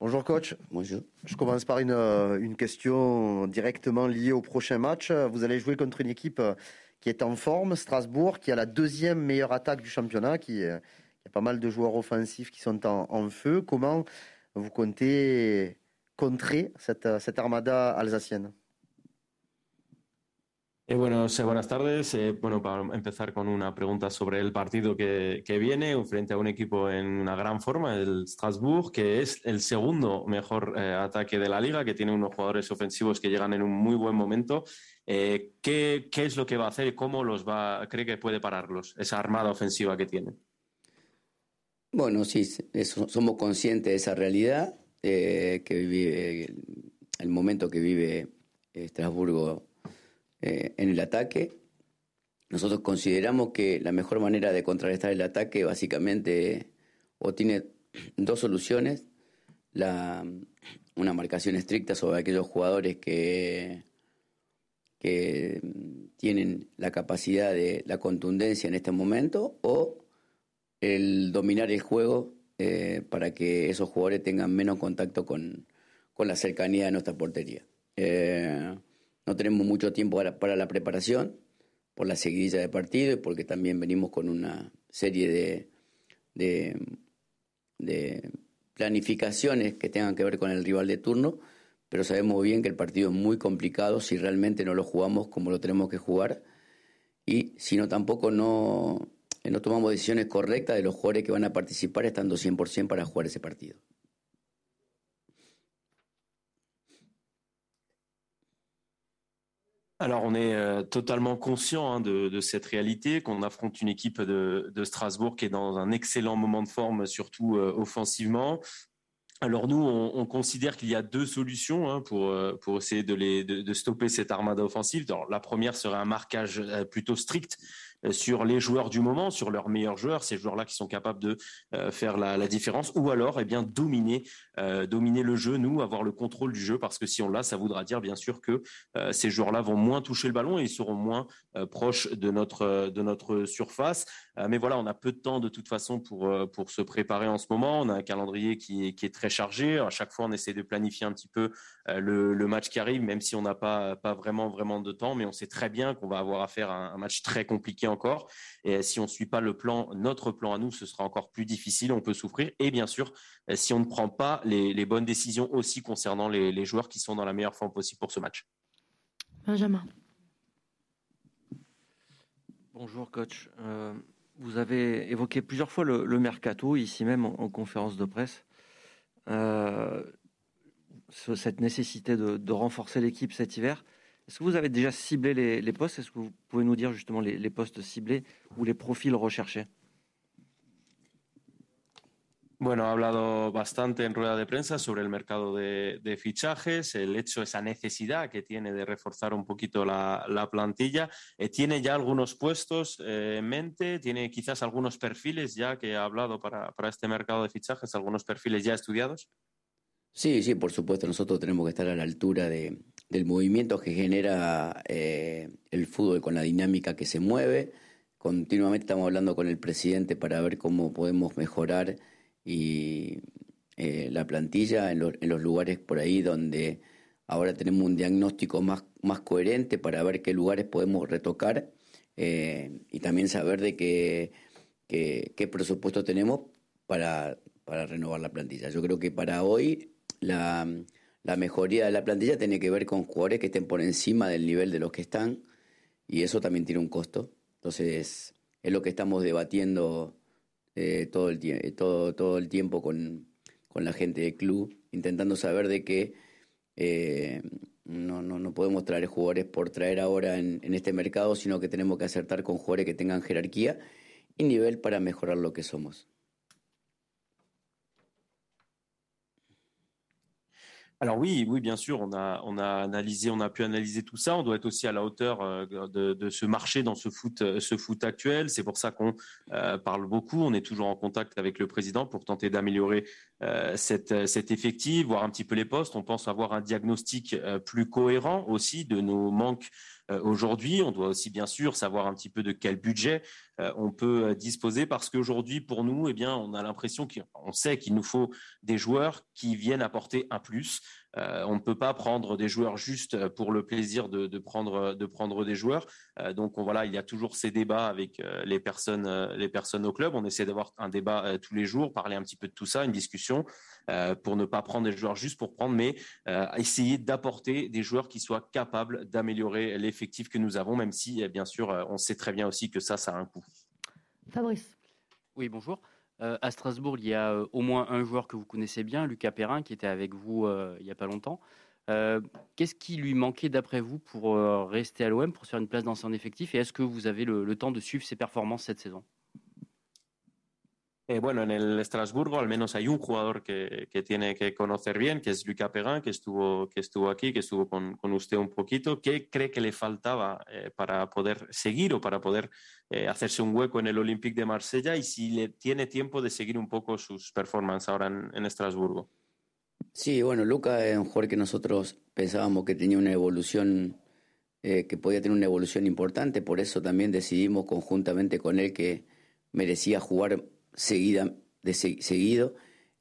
Bonjour coach. Bonjour. Je commence par une, euh, une, question directement liée au prochain match. Vous allez jouer contre une équipe euh, qui est en forme, Strasbourg, qui a la deuxième meilleure attaque du championnat, qui, euh, a pas mal de joueurs offensifs qui sont en, feu. Comment vous comptez contrer cette, cette armada alsacienne? Eh, bueno, buenas tardes. Eh, bueno, para empezar con una pregunta sobre el partido que, que, viene frente a un equipo en una gran forma, el Strasbourg, que es el segundo mejor eh, ataque de la liga, que tiene unos jugadores ofensivos que llegan en un muy buen momento. ¿qué, ¿qué, es lo que va a hacer y cómo los va, cree que puede pararlos, esa armada ofensiva que tiene? Bueno, sí, somos conscientes de esa realidad que vive el momento que vive Estrasburgo eh, en el ataque. Nosotros consideramos que la mejor manera de contrarrestar el ataque básicamente o tiene dos soluciones. La, una marcación estricta sobre aquellos jugadores que, que tienen la capacidad de la contundencia en este momento o el dominar el juego eh, para que esos jugadores tengan menos contacto con, con la cercanía de nuestra portería. Eh, no tenemos mucho tiempo para, la preparación por la seguidilla de partido y porque también venimos con una serie de, de, planificaciones que tengan que ver con el rival de turno, pero sabemos bien que el partido es muy complicado si realmente no lo jugamos como lo tenemos que jugar y si no tampoco no, no tomamos decisiones correctas de los jugadores que van a participar estando 100% para jugar ese partido. Alors on est euh, totalement conscient hein, de, cette réalité, qu'on affronte une équipe de, Strasbourg qui est dans un excellent moment de forme, surtout euh, offensivement. Alors nous, on, considère qu'il y a deux solutions hein, pour euh, pour essayer de stopper cette armada offensive. la première serait un marquage plutôt strict sur les joueurs du moment, sur leurs meilleurs joueurs, ces joueurs-là qui sont capables de euh, faire la, différence, ou alors eh bien dominer, euh, dominer le jeu, nous avoir le contrôle du jeu, parce que si on l'a, ça voudra dire bien sûr que ces joueurs-là vont moins toucher le ballon et ils seront moins proches de notre surface. mais voilà, on a peu de temps de toute façon pour se préparer en ce moment. On a un calendrier qui est très chargé. À chaque fois, on essaie de planifier un petit peu le, match qui arrive, même si on n'a pas vraiment vraiment de temps, mais on sait très bien qu'on va avoir à faire un match très compliqué encore. Et si on ne suit pas le plan, notre plan à nous, ce sera encore plus difficile, on peut souffrir. Et bien sûr, si on ne prend pas les, bonnes décisions aussi concernant les, joueurs qui sont dans la meilleure forme possible pour ce match. Benjamin. Bonjour coach. Euh, vous avez évoqué plusieurs fois le, mercato, ici même en, conférence de presse. Euh, cette nécessité de renforcer l'équipe cet hiver. Est-ce que vous avez déjà ciblé les, postes Est-ce que vous pouvez nous dire justement les, postes ciblés ou les profils recherchés Bueno, ha hablado bastante en rueda de prensa sobre el mercado de, fichajes, el hecho, esa necesidad que tiene de reforzar un poquito la, plantilla. Eh, ¿Tiene ya algunos puestos eh, en mente? ¿Tiene quizás algunos perfiles ya que ha hablado para, para este mercado de fichajes, algunos perfiles ya estudiados? Sí, sí, por supuesto, nosotros tenemos que estar a la altura de, del movimiento que genera eh, el fútbol con la dinámica que se mueve. Continuamente estamos hablando con el presidente para ver cómo podemos mejorar y, eh, la plantilla en, los lugares por ahí donde ahora tenemos un diagnóstico más, más coherente para ver qué lugares podemos retocar eh, y también saber de qué, qué, presupuesto tenemos para, para renovar la plantilla. Yo creo que para hoy la, la mejoría de la plantilla tiene que ver con jugadores que estén por encima del nivel de los que están y eso también tiene un costo. Entonces, es lo que estamos debatiendo eh, todo, el todo, todo el tiempo con, la gente del club, intentando saber de que eh, no, no, podemos traer jugadores por traer ahora en, en este mercado, sino que tenemos que acertar con jugadores que tengan jerarquía y nivel para mejorar lo que somos. Alors oui, oui, bien sûr, on a, on a analysé, on a pu analyser tout ça. On doit être aussi à la hauteur euh, de, ce marché dans ce foot, euh, ce foot actuel. C'est pour ça qu'on euh, parle beaucoup. On est toujours en contact avec le président pour tenter d'améliorer cette, cet effectif, voir un petit peu les postes. On pense avoir un diagnostic plus cohérent aussi de nos manques aujourd'hui. On doit aussi bien sûr savoir un petit peu de quel budget on peut disposer parce qu'aujourd'hui, pour nous, eh bien, on a l'impression qu'on sait qu'il nous faut des joueurs qui viennent apporter un plus. on ne peut pas prendre des joueurs juste pour le plaisir de, prendre, de prendre des joueurs. donc voilà, il y a toujours ces débats avec les personnes, les personnes au club. On essaie d'avoir un débat tous les jours, parler un petit peu de tout ça, une discussion pour ne pas prendre des joueurs juste pour prendre, mais essayer d'apporter des joueurs qui soient capables d'améliorer l'effectif que nous avons, même si bien sûr on sait très bien aussi que ça, ça a un coût. Fabrice. Oui, bonjour. Euh, à Strasbourg, il y a euh, au moins un joueur que vous connaissez bien, Lucas Perrin, qui était avec vous euh, il n'y a pas longtemps. Qu'est-ce qui lui manquait d'après vous pour rester à l'OM, pour se faire une place dans son effectif? Et est-ce que vous avez le temps de suivre ses performances cette saison? Eh, bueno, en el Estrasburgo al menos hay un jugador que, que, tiene que conocer bien, que es Lucas Perrin, que estuvo, que estuvo aquí, que estuvo con, con usted un poquito. ¿Qué cree que le faltaba eh, para poder seguir o para poder eh, hacerse un hueco en el Olympique de Marsella? Y si le tiene tiempo de seguir un poco sus performances ahora en, en Estrasburgo. Sí, bueno, Lucas es un jugador que nosotros pensábamos que tenía una evolución, que podía tener una evolución importante, por eso también decidimos conjuntamente con él que merecía jugar seguida, de seguido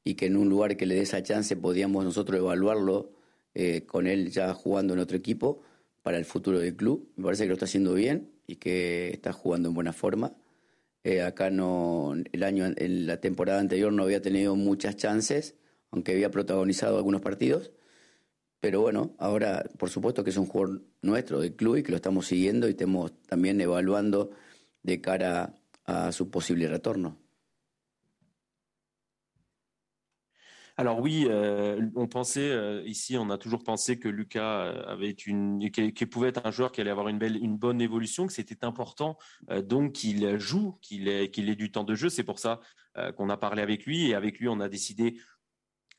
y que en un lugar que le dé esa chance podíamos nosotros evaluarlo eh, con él ya jugando en otro equipo para el futuro del club. Me parece que lo está haciendo bien y que está jugando en buena forma. Eh, acá no, el año, en la temporada anterior no había tenido muchas chances, aunque había protagonizado algunos partidos. Pero bueno, ahora por supuesto que es un jugador nuestro del club y que lo estamos siguiendo y estamos también evaluando de cara a su posible retorno. Alors oui, euh, on pensait euh, ici, on a toujours pensé que Lucas euh, avait une, qu'il pouvait être un joueur qui allait avoir une belle, une bonne évolution, que c'était important donc qu'il joue, qu'il ait, qu'il ait du temps de jeu. C'est pour ça qu'on a parlé avec lui et avec lui on a décidé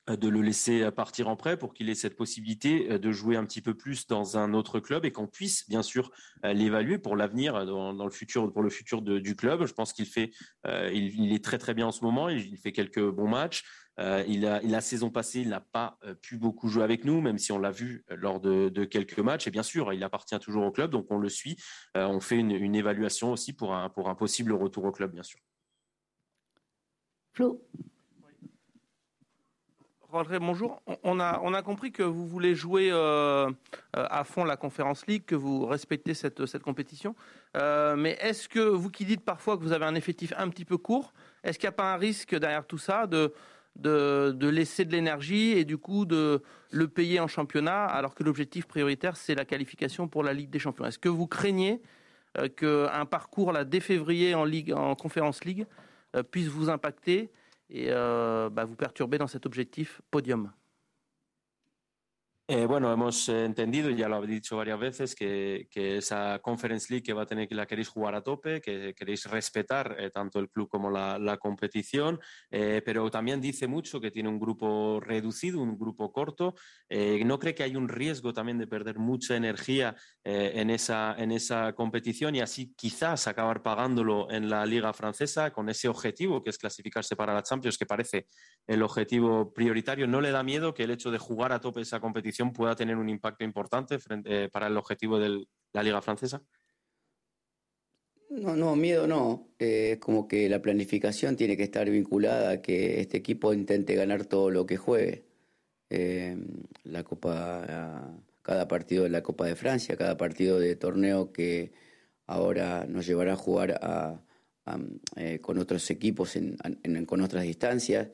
de le laisser partir en prêt pour qu'il ait cette possibilité de jouer un petit peu plus dans un autre club et qu'on puisse bien sûr l'évaluer pour l'avenir dans, le futur pour le futur du club. Je pense qu'il fait il, est très très bien en ce moment, il fait quelques bons matchs. Euh, il a, la saison passée, il n'a pas euh, pu beaucoup jouer avec nous, même si on l'a vu euh, lors de, quelques matchs. Et bien sûr, il appartient toujours au club, donc on le suit. on fait une, évaluation aussi pour un, pour un possible retour au club, bien sûr. Flo. bonjour. On a, on a compris que vous voulez jouer à fond la Conférence League, que vous respectez cette, cette compétition. mais est-ce que vous qui dites parfois que vous avez un effectif un petit peu court, est-ce qu'il n'y a pas un risque derrière tout ça de, de, laisser de l'énergie et du coup de le payer en championnat, alors que l'objectif prioritaire, c'est la qualification pour la Ligue des Champions. Est-ce que vous craignez euh, qu'un parcours là, dès février en, Ligue, en Conférence League euh, puisse vous impacter et euh, bah, vous perturber dans cet objectif podium? Eh, bueno, hemos entendido, ya lo habéis dicho varias veces, que, esa Conference League que va a tener que la queréis jugar a tope, que queréis respetar eh, tanto el club como la, competición, eh, pero también dice mucho que tiene un grupo reducido, un grupo corto. ¿No cree que hay un riesgo también de perder mucha energía en, esa, en esa competición y así quizás acabar pagándolo en la liga francesa con ese objetivo que es clasificarse para la Champions, que parece el objetivo prioritario? ¿No le da miedo que el hecho de jugar a tope esa competición pueda tener un impacto importante eh, para el objetivo de la Liga Francesa? No, no, miedo no. Es eh, como que la planificación tiene que estar vinculada a que este equipo intente ganar todo lo que juegue. Eh, la Copa, cada partido de la Copa de Francia, cada partido de torneo que ahora nos llevará a jugar con otros equipos con otras distancias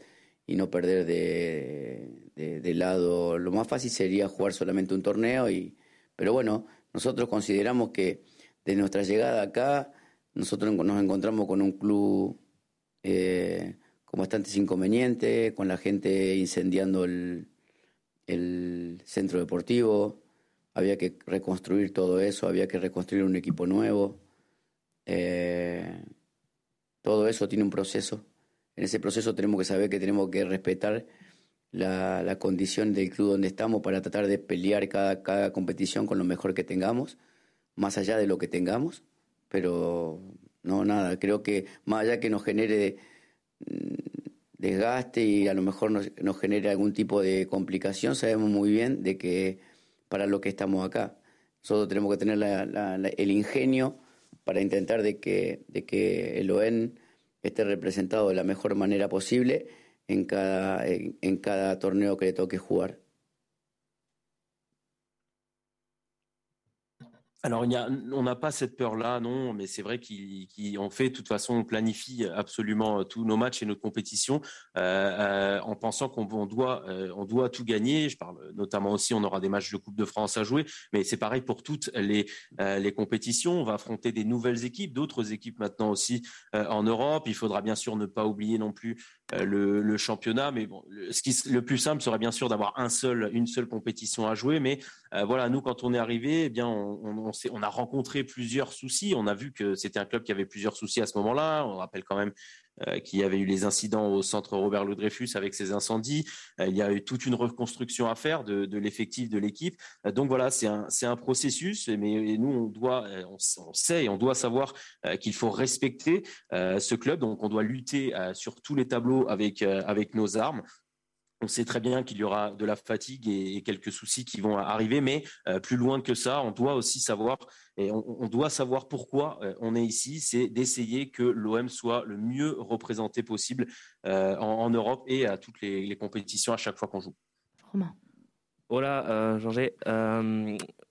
y no perder de, lado. Lo más fácil sería jugar solamente un torneo, y, pero bueno, nosotros consideramos que de nuestra llegada acá, nosotros nos encontramos con un club eh, con bastantes inconvenientes, con la gente incendiando el, centro deportivo, había que reconstruir todo eso, había que reconstruir un equipo nuevo. Eh, todo eso tiene un proceso en ese proceso tenemos que saber que tenemos que respetar la, condición del club donde estamos para tratar de pelear cada, cada competición con lo mejor que tengamos, más allá de lo que tengamos, pero no nada, creo que más allá que nos genere mm, desgaste y a lo mejor nos, genere algún tipo de complicación, sabemos muy bien de que para lo que estamos acá. Nosotros tenemos que tener el ingenio para intentar de que, de que el OEN esté representado de la mejor manera posible en cada, en cada torneo que le toque jugar. Alors, on n'a pas cette peur-là, non, mais c'est vrai qu'en fait, de toute façon, on planifie absolument euh, tous nos matchs et notre compétition euh, euh, en pensant qu'on doit, doit tout gagner. Je parle notamment aussi, on aura des matchs de Coupe de France à jouer, mais c'est pareil pour toutes les, les compétitions. On va affronter des nouvelles équipes, d'autres équipes maintenant aussi en Europe. Il faudra bien sûr ne pas oublier non plus le, championnat, mais bon, ce qui, le plus simple serait bien sûr d'avoir un seul, une seule compétition à jouer, mais voilà, nous, quand on est arrivé, eh bien, on on, a rencontré plusieurs soucis. On a vu que c'était un club qui avait plusieurs soucis à ce moment-là. On rappelle quand même euh, qu'il y avait eu les incidents au centre Robert Louis Dreyfus avec ces incendies. Euh, il y a eu toute une reconstruction à faire de, l'effectif de l'équipe. Euh, donc voilà, c'est un, processus, mais nous, on doit, on, sait et on doit savoir qu'il faut respecter ce club. Donc on doit lutter sur tous les tableaux avec nos armes. On sait très bien qu'il y aura de la fatigue et, quelques soucis qui vont arriver, mais euh, plus loin que ça, on doit aussi savoir et on, doit savoir pourquoi euh, on est ici, c'est d'essayer que l'OM soit le mieux représenté possible euh, en, Europe et à toutes les, compétitions à chaque fois qu'on joue. Romain. Voilà, Jean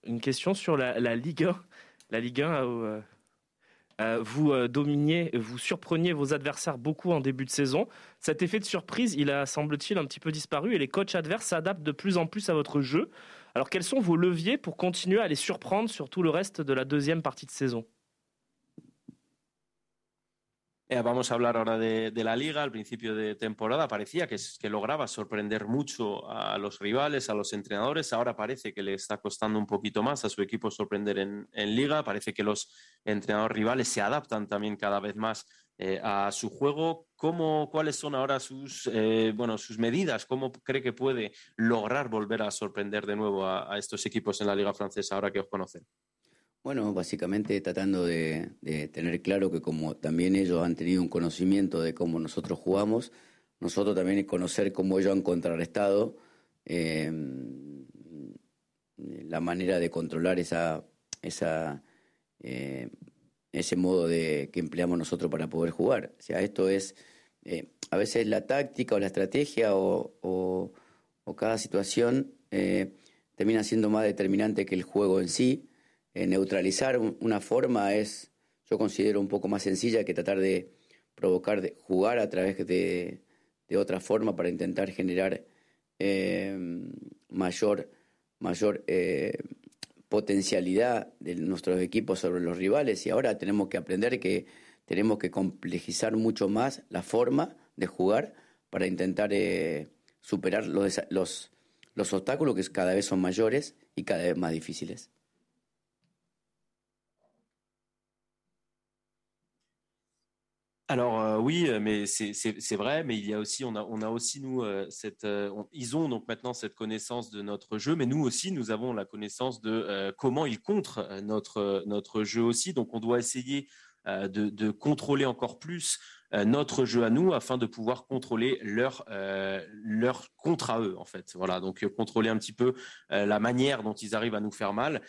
une question sur la, la, Ligue 1. La Ligue 1 euh, vous euh, dominiez, vous surpreniez vos adversaires beaucoup en début de saison. Cet effet de surprise, il a, semble-t-il, un petit peu disparu et les coachs adverses s'adaptent de plus en plus à votre jeu. Alors quels sont vos leviers pour continuer à les surprendre sur tout le reste de la deuxième partie de saison? Eh, vamos a hablar ahora de, la liga. Al principio de temporada parecía que, lograba sorprender mucho a los rivales, a los entrenadores. Ahora parece que le está costando un poquito más a su equipo sorprender en, liga. Parece que los entrenadores rivales se adaptan también cada vez más eh, a su juego. ¿Cómo, ¿Cuáles son ahora sus, eh, bueno, sus medidas? ¿Cómo cree que puede lograr volver a sorprender de nuevo a estos equipos en la liga francesa ahora que os conocen? Bueno, básicamente tratando de, tener claro que como también ellos han tenido un conocimiento de cómo nosotros jugamos, nosotros también conocer cómo ellos han contrarrestado em, la manera de controlar esa, esa, eh, ese modo de, que empleamos nosotros para poder jugar. O sea, esto es eh, a veces la táctica o la estrategia o, cada situación eh, termina siendo más determinante que el juego en sí. Eh, neutralizar una forma es, yo considero un poco más sencilla que tratar de provocar, de jugar a través de, otra forma para intentar generar eh, mayor, mayor eh, potencialidad de nuestros equipos sobre los rivales y ahora tenemos que aprender que tenemos que complejizar mucho más la forma de jugar para intentar superar los, los, los obstáculos que cada vez son mayores y cada vez más difíciles. Alors euh, oui, euh, mais c'est vrai, mais il y a aussi, on a, on a aussi nous euh, cette, ils ont donc maintenant cette connaissance de notre jeu, mais nous aussi, nous avons la connaissance de comment ils contrent notre notre jeu aussi. Donc on doit essayer de, de, contrôler encore plus notre jeu à nous afin de pouvoir contrôler leur leur contre à eux en fait. Voilà, donc contrôler un petit peu la manière dont ils arrivent à nous faire mal.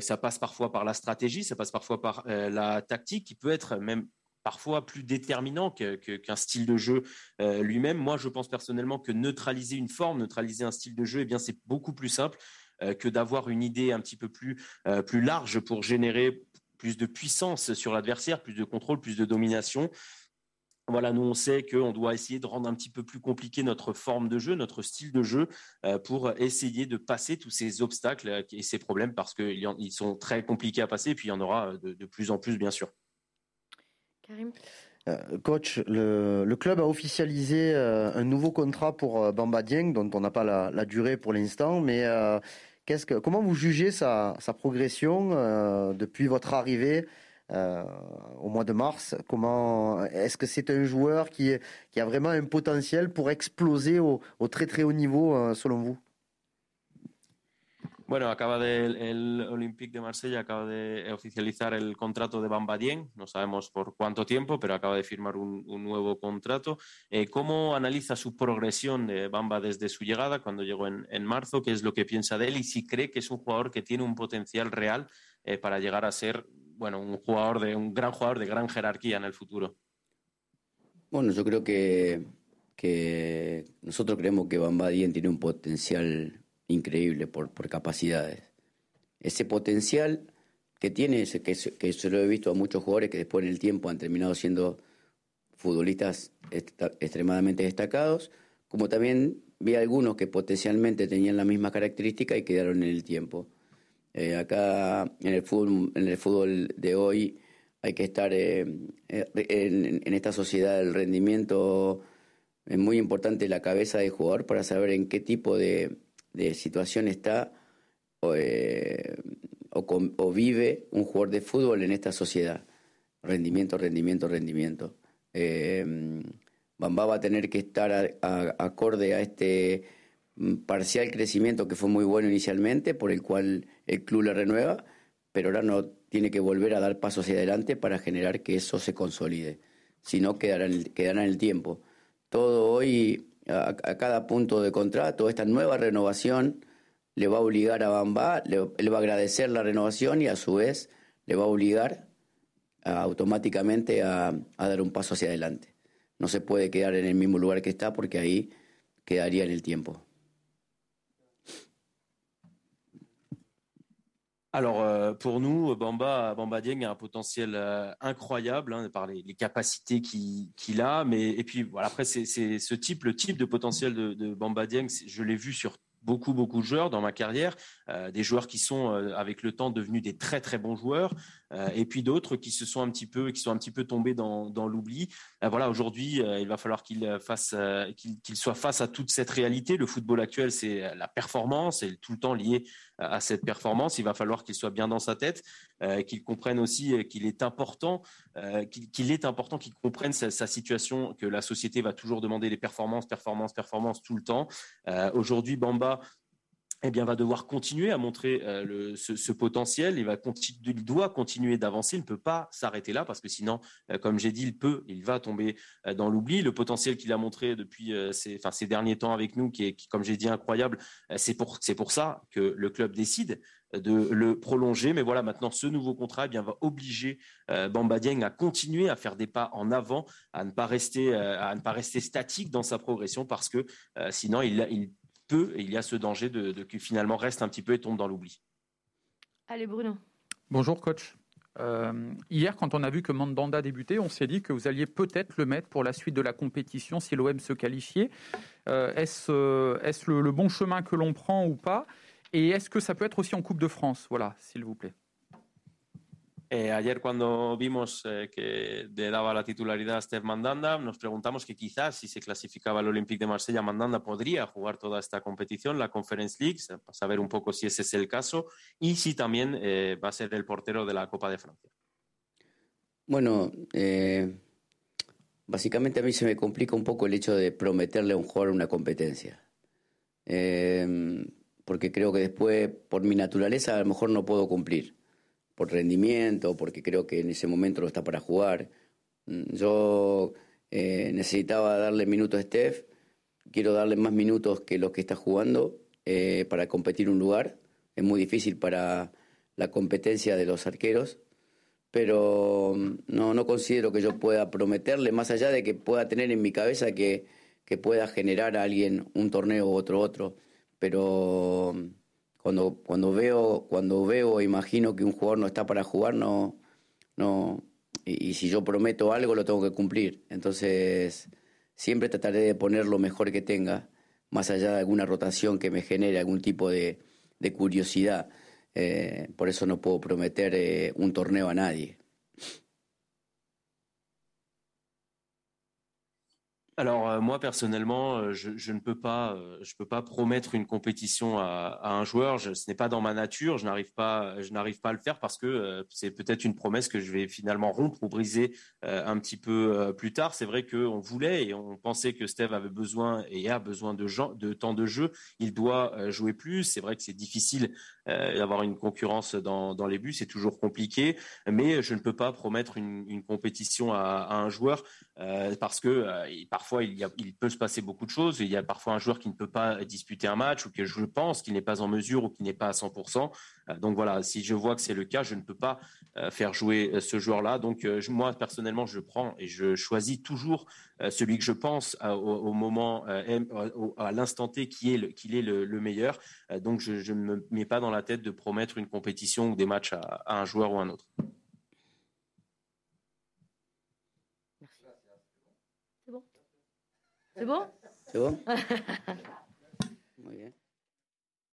ça passe parfois par la stratégie, ça passe parfois par la tactique, qui peut être même parfois plus déterminant qu'un style de jeu euh, lui-même. Moi, je pense personnellement que neutraliser une forme, neutraliser un style de jeu, eh bien, c'est beaucoup plus simple euh, que d'avoir une idée un petit peu plus, euh, plus large pour générer plus de puissance sur l'adversaire, plus de contrôle, plus de domination. Voilà, nous on sait qu'on doit essayer de rendre un petit peu plus compliqué notre forme de jeu, notre style de jeu, pour essayer de passer tous ces obstacles et ces problèmes parce qu'ils sont très compliqués à passer et puis il y en aura de plus en plus, bien sûr. Euh, coach, le, club a officialisé euh, un nouveau contrat pour euh, Bamba Dieng, dont on n'a pas la, durée pour l'instant, mais que, comment vous jugez sa, progression depuis votre arrivée au mois de mars? Comment est-ce que c'est un joueur qui, a vraiment un potentiel pour exploser au très très haut niveau selon vous? Bueno, acaba de, el Olympique de Marsella acaba de oficializar el contrato de Bamba Dien, no sabemos por cuánto tiempo, pero acaba de firmar un, nuevo contrato. Eh, ¿Cómo analiza su progresión de Bamba desde su llegada, cuando llegó en, marzo? ¿Qué es lo que piensa de él y si cree que es un jugador que tiene un potencial real eh, para llegar a ser bueno, un jugador de un gran jugador de gran jerarquía en el futuro. Bueno, yo creo que, que nosotros creemos que Bamba Dien tiene un potencial increíble por, por capacidades. Ese potencial que tiene, que, que se lo he visto a muchos jugadores que después en el tiempo han terminado siendo futbolistas extremadamente destacados, como también vi algunos que potencialmente tenían la misma característica y quedaron en el tiempo. Eh, acá en el fútbol, en el fútbol de hoy hay que estar eh, eh, en, esta sociedad del rendimiento. Es muy importante la cabeza del jugador para saber en qué tipo de, situación está o, o, vive un jugador de fútbol en esta sociedad. Rendimiento, rendimiento, rendimiento. Bamba va a tener que estar acorde a este mm, parcial crecimiento que fue muy bueno inicialmente, por el cual el club le renueva, pero ahora no tiene que volver a dar pasos hacia adelante para generar que eso se consolide. Si no, quedará quedará en el tiempo. Todo hoy, a, cada punto de contrato, esta nueva renovación le va a obligar a Bamba, le, va a agradecer la renovación y a su vez le va a obligar automáticamente a dar un paso hacia adelante no se puede quedar en el mismo lugar que está porque ahí quedaría en el tiempo. Alors euh, pour nous, Bamba, Bamba Dieng a un potentiel euh, incroyable hein, par les, capacités qu'il a, mais et puis voilà après c'est ce type, le type de potentiel de, Bamba Dieng, je l'ai vu sur beaucoup, beaucoup de joueurs dans ma carrière, euh, des joueurs qui sont avec le temps devenus des très, très bons joueurs, et puis d'autres qui se sont un petit peu, qui sont un petit peu tombés dans, l'oubli. voilà, aujourd'hui, il va falloir qu'il fasse, qu'il soit face à toute cette réalité. Le football actuel, c'est la performance, et tout le temps lié à cette performance. Il va falloir qu'il soit bien dans sa tête, qu'il comprenne aussi qu'il est important, qu'il est important qu'il comprenne sa, sa, situation, que la société va toujours demander des performances, performances, performances tout le temps. aujourd'hui, Bamba eh bien, va devoir continuer à montrer euh, ce, potentiel. Il, doit continuer d'avancer. Il ne peut pas s'arrêter là parce que sinon, euh, comme j'ai dit, il peut, il va tomber euh, dans l'oubli. Le potentiel qu'il a montré depuis ces, derniers temps avec nous, qui est, comme j'ai dit, incroyable, c'est pour, ça que le club décide de le prolonger. Mais voilà, maintenant, ce nouveau contrat eh bien, va obliger Bamba Dieng à continuer à faire des pas en avant, à ne pas rester, à ne pas rester statique dans sa progression parce que sinon, il, il peu, et il y a ce danger de, de qu'il finalement reste un petit peu et tombe dans l'oubli. Allez Bruno. Bonjour coach. Euh, hier, quand on a vu que Mandanda débutait, on s'est dit que vous alliez peut-être le mettre pour la suite de la compétition si l'OM se qualifiait. Euh, est-ce euh, est le, le, bon chemin que l'on prend ou pas? Et est-ce que ça peut être aussi en Coupe de France? Voilà, s'il vous plaît. Eh, ayer cuando vimos eh, que le daba la titularidad a Steph Mandanda, nos preguntamos que quizás si se clasificaba el Olympique de Marsella, Mandanda podría jugar toda esta competición, la Conference League, para saber un poco si ese es el caso y si también eh, va a ser el portero de la Copa de Francia. Bueno, básicamente a mí se me complica un poco el hecho de prometerle a un jugador una competencia. porque creo que después, por mi naturaleza, a lo mejor no puedo cumplir por rendimiento, porque creo que en ese momento no está para jugar. Mm, yo eh, necesitaba darle minutos a Steph, quiero darle más minutos que los que está jugando eh, para competir un lugar. Es muy difícil para la competencia de los arqueros, pero mm, no, no considero que yo pueda prometerle, más allá de que pueda tener en mi cabeza que, que pueda generar a alguien un torneo u otro otro, pero mm, cuando, cuando veo, cuando veo, imagino que un jugador no está para jugar, no, y, si yo prometo algo lo tengo que cumplir. Entonces, siempre trataré de poner lo mejor que tenga, más allá de alguna rotación que me genere algún tipo de, de curiosidad. Eh, por eso no puedo prometer eh, un torneo a nadie. Alors euh, moi personnellement, euh, je, ne peux pas, euh, je peux pas promettre une compétition à, un joueur. ce n'est pas dans ma nature. Je n'arrive pas, je n'arrive pas à le faire parce que c'est peut-être une promesse que je vais finalement rompre ou briser un petit peu plus tard. C'est vrai qu'on voulait et on pensait que Steve avait besoin et a besoin de, de temps de jeu. Il doit jouer plus. C'est vrai que c'est difficile d'avoir une concurrence dans, les buts. C'est toujours compliqué, mais je ne peux pas promettre une, compétition à, un joueur parce que parfois il, peut se passer beaucoup de choses. Il y a parfois un joueur qui ne peut pas disputer un match ou que je pense qu'il n'est pas en mesure ou qu'il n'est pas à 100%. donc voilà, si je vois que c'est le cas, je ne peux pas faire jouer ce joueur-là. Donc moi personnellement, je prends et je choisis toujours celui que je pense au, moment, à l'instant T qui est qu'il est le, meilleur. donc je, ne me mets pas dans la tête de promettre une compétition ou des matchs à, à un joueur ou à un autre. C'est bon Muy bien.